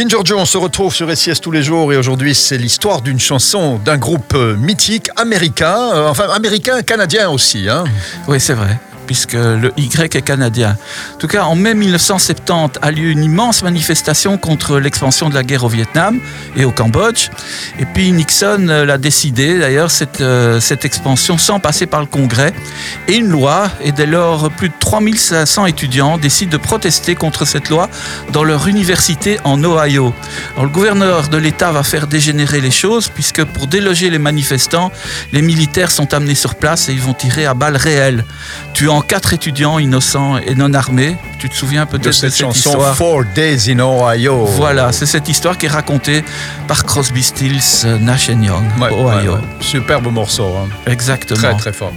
Ginger Joe, on se retrouve sur SIS tous les jours et aujourd'hui c'est l'histoire d'une chanson d'un groupe euh, mythique américain, euh, enfin américain, canadien aussi. Hein. Oui, c'est vrai puisque le Y est canadien. En tout cas, en mai 1970 a lieu une immense manifestation contre l'expansion de la guerre au Vietnam et au Cambodge. Et puis Nixon euh, l'a décidé, d'ailleurs, cette, cette expansion sans passer par le Congrès. Et une loi, et dès lors plus 3500 étudiants décident de protester contre cette loi dans leur université en Ohio. Alors, le gouverneur de l'État va faire dégénérer les choses, puisque pour déloger les manifestants, les militaires sont amenés sur place et ils vont tirer à balles réelles, tuant quatre étudiants innocents et non armés. Tu te souviens peut-être de cette, cette chanson histoire Four Days in Ohio. Voilà, c'est cette histoire qui est racontée par Crosby, Stills, Nash Young, Ouais, Ohio. ouais, ouais. Superbe morceau. hein. Exactement. Très très fort.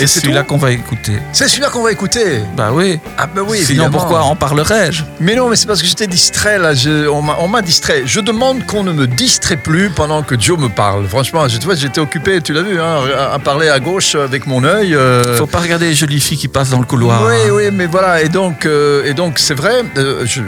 Et c'est celui-là qu'on va écouter. C'est celui-là qu'on va écouter. Bah oui. Ah bah oui, Sinon, évidemment. pourquoi en parlerais-je? Mais non, mais c'est parce que j'étais distrait là. Je- on m'a- distrait. Je demande qu'on ne me distrait plus pendant que Joe me parle. Franchement, je- tu vois, j'étais occupé, tu l'as vu, hein, à, à parler à gauche avec mon œil. euh, Faut pas regarder les jolies filles qui passent dans le couloir. Oui, oui, mais voilà. Et donc, euh, et donc, c'est vrai. euh, je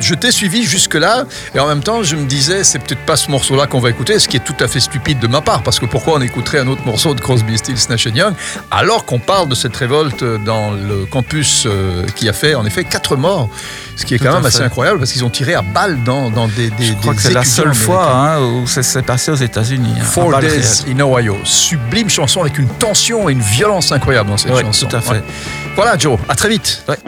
je t'ai suivi jusque là, et en même temps, je me disais, c'est peut-être pas ce morceau-là qu'on va écouter, ce qui est tout à fait stupide de ma part, parce que pourquoi on écouterait un autre morceau de Crosby, Stills, Nash Young, alors qu'on parle de cette révolte dans le campus euh, qui a fait en effet quatre morts, ce qui est Tout quand même assez incroyable, parce qu'ils ont tiré à balles dans, dans des, des Je crois des que c'est la seule fois hein, où ça s'est passé aux États-Unis. hein, Four Days in Ohio. Sublime chanson avec une tension et une violence incroyable dans cette Ouais, chanson. tout à fait. Ouais. Voilà, Joe. À très vite. Ouais.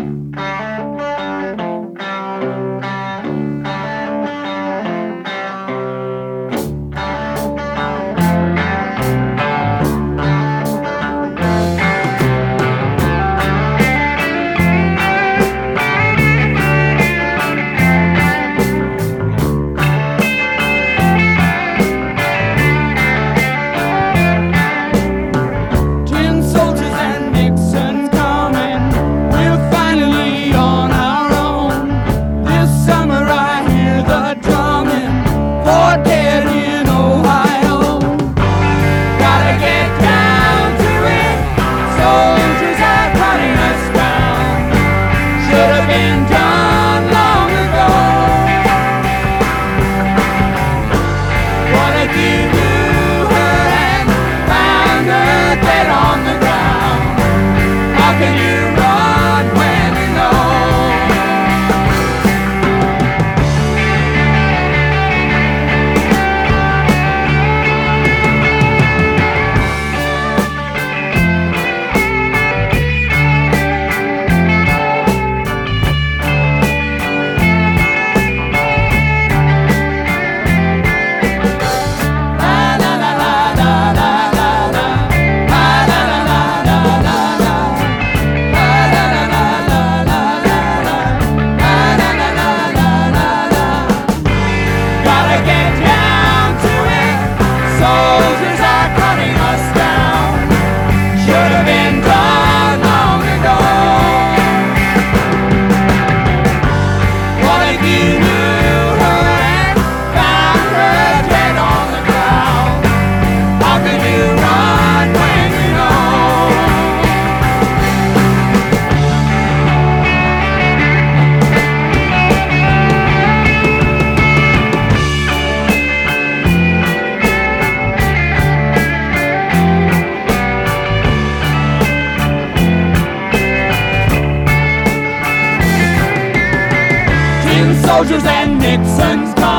Soldiers and Nixon's.